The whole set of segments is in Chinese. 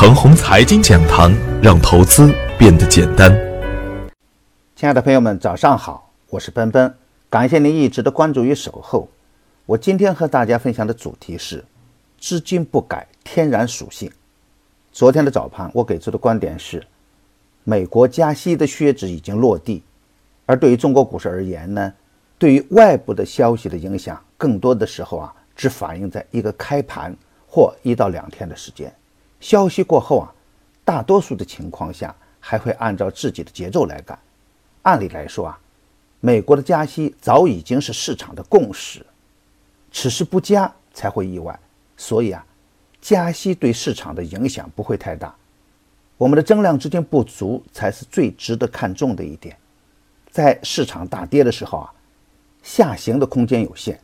程红财经讲堂，让投资变得简单。亲爱的朋友们，早上好，我是奔奔，感谢您一直的关注与守候。我今天和大家分享的主题是：资金不改天然属性。昨天的早盘，我给出的观点是，美国加息的靴子已经落地，而对于中国股市而言呢，对于外部的消息的影响，更多的时候啊，只反映在一个开盘或一到两天的时间。消息过后啊，大多数的情况下还会按照自己的节奏来干。按理来说啊，美国的加息早已经是市场的共识，此时不加才会意外。所以啊，加息对市场的影响不会太大。我们的增量资金不足才是最值得看重的一点。在市场大跌的时候啊，下行的空间有限；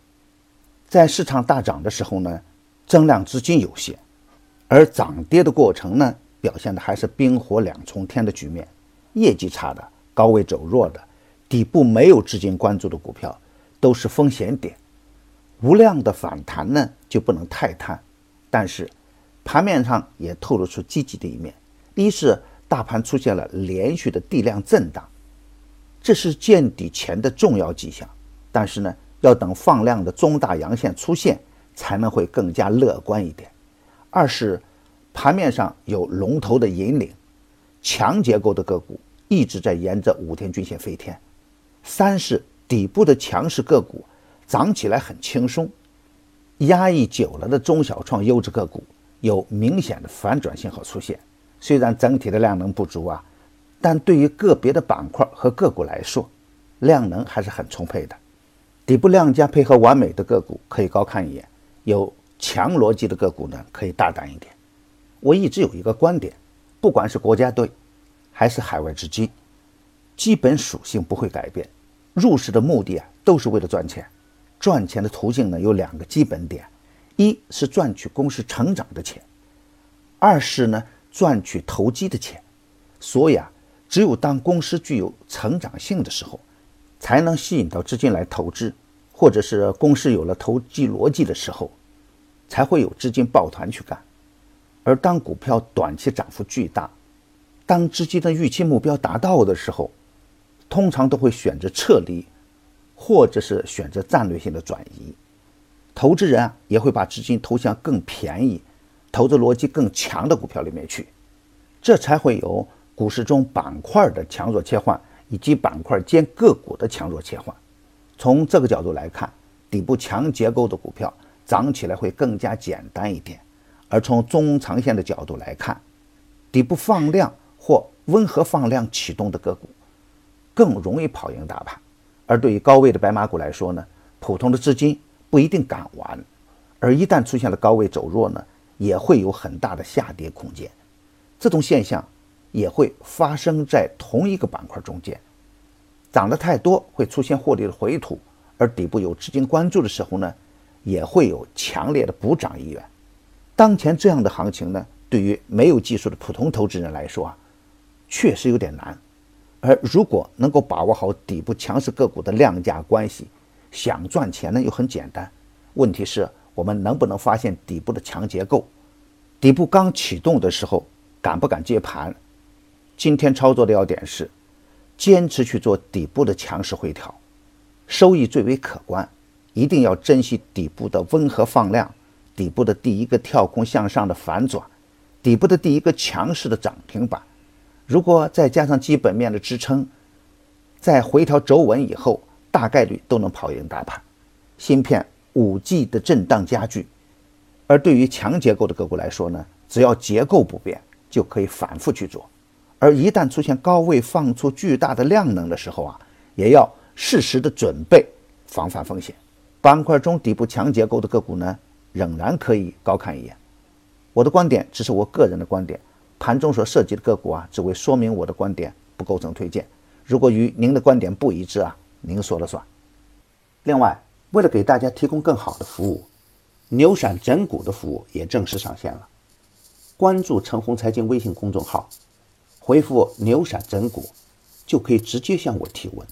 在市场大涨的时候呢，增量资金有限。而涨跌的过程呢，表现的还是冰火两重天的局面。业绩差的、高位走弱的、底部没有资金关注的股票，都是风险点。无量的反弹呢，就不能太贪。但是，盘面上也透露出积极的一面。一是大盘出现了连续的地量震荡，这是见底前的重要迹象。但是呢，要等放量的中大阳线出现，才能会更加乐观一点。二是盘面上有龙头的引领，强结构的个股一直在沿着五天均线飞天。三是底部的强势个股涨起来很轻松，压抑久了的中小创优质个股有明显的反转信号出现。虽然整体的量能不足啊，但对于个别的板块和个股来说，量能还是很充沛的。底部量价配合完美的个股可以高看一眼，有。强逻辑的个股呢，可以大胆一点。我一直有一个观点，不管是国家队还是海外资金，基本属性不会改变。入市的目的啊，都是为了赚钱。赚钱的途径呢，有两个基本点：一是赚取公司成长的钱，二是呢赚取投机的钱。所以啊，只有当公司具有成长性的时候，才能吸引到资金来投资，或者是公司有了投机逻辑的时候。才会有资金抱团去干，而当股票短期涨幅巨大，当资金的预期目标达到的时候，通常都会选择撤离，或者是选择战略性的转移。投资人啊也会把资金投向更便宜、投资逻辑更强的股票里面去，这才会有股市中板块的强弱切换，以及板块间个股的强弱切换。从这个角度来看，底部强结构的股票。涨起来会更加简单一点，而从中长线的角度来看，底部放量或温和放量启动的个股更容易跑赢大盘。而对于高位的白马股来说呢，普通的资金不一定敢玩，而一旦出现了高位走弱呢，也会有很大的下跌空间。这种现象也会发生在同一个板块中间，涨得太多会出现获利的回吐，而底部有资金关注的时候呢？也会有强烈的补涨意愿。当前这样的行情呢，对于没有技术的普通投资人来说啊，确实有点难。而如果能够把握好底部强势个股的量价关系，想赚钱呢又很简单。问题是，我们能不能发现底部的强结构？底部刚启动的时候，敢不敢接盘？今天操作的要点是，坚持去做底部的强势回调，收益最为可观。一定要珍惜底部的温和放量，底部的第一个跳空向上的反转，底部的第一个强势的涨停板。如果再加上基本面的支撑，在回调走稳以后，大概率都能跑赢大盘。芯片五 G 的震荡加剧，而对于强结构的个股来说呢，只要结构不变，就可以反复去做。而一旦出现高位放出巨大的量能的时候啊，也要适时的准备防范风险。板块中底部强结构的个股呢，仍然可以高看一眼。我的观点只是我个人的观点，盘中所涉及的个股啊，只为说明我的观点，不构成推荐。如果与您的观点不一致啊，您说了算。另外，为了给大家提供更好的服务，牛闪整股的服务也正式上线了。关注陈红财经微信公众号，回复“牛闪整股”，就可以直接向我提问。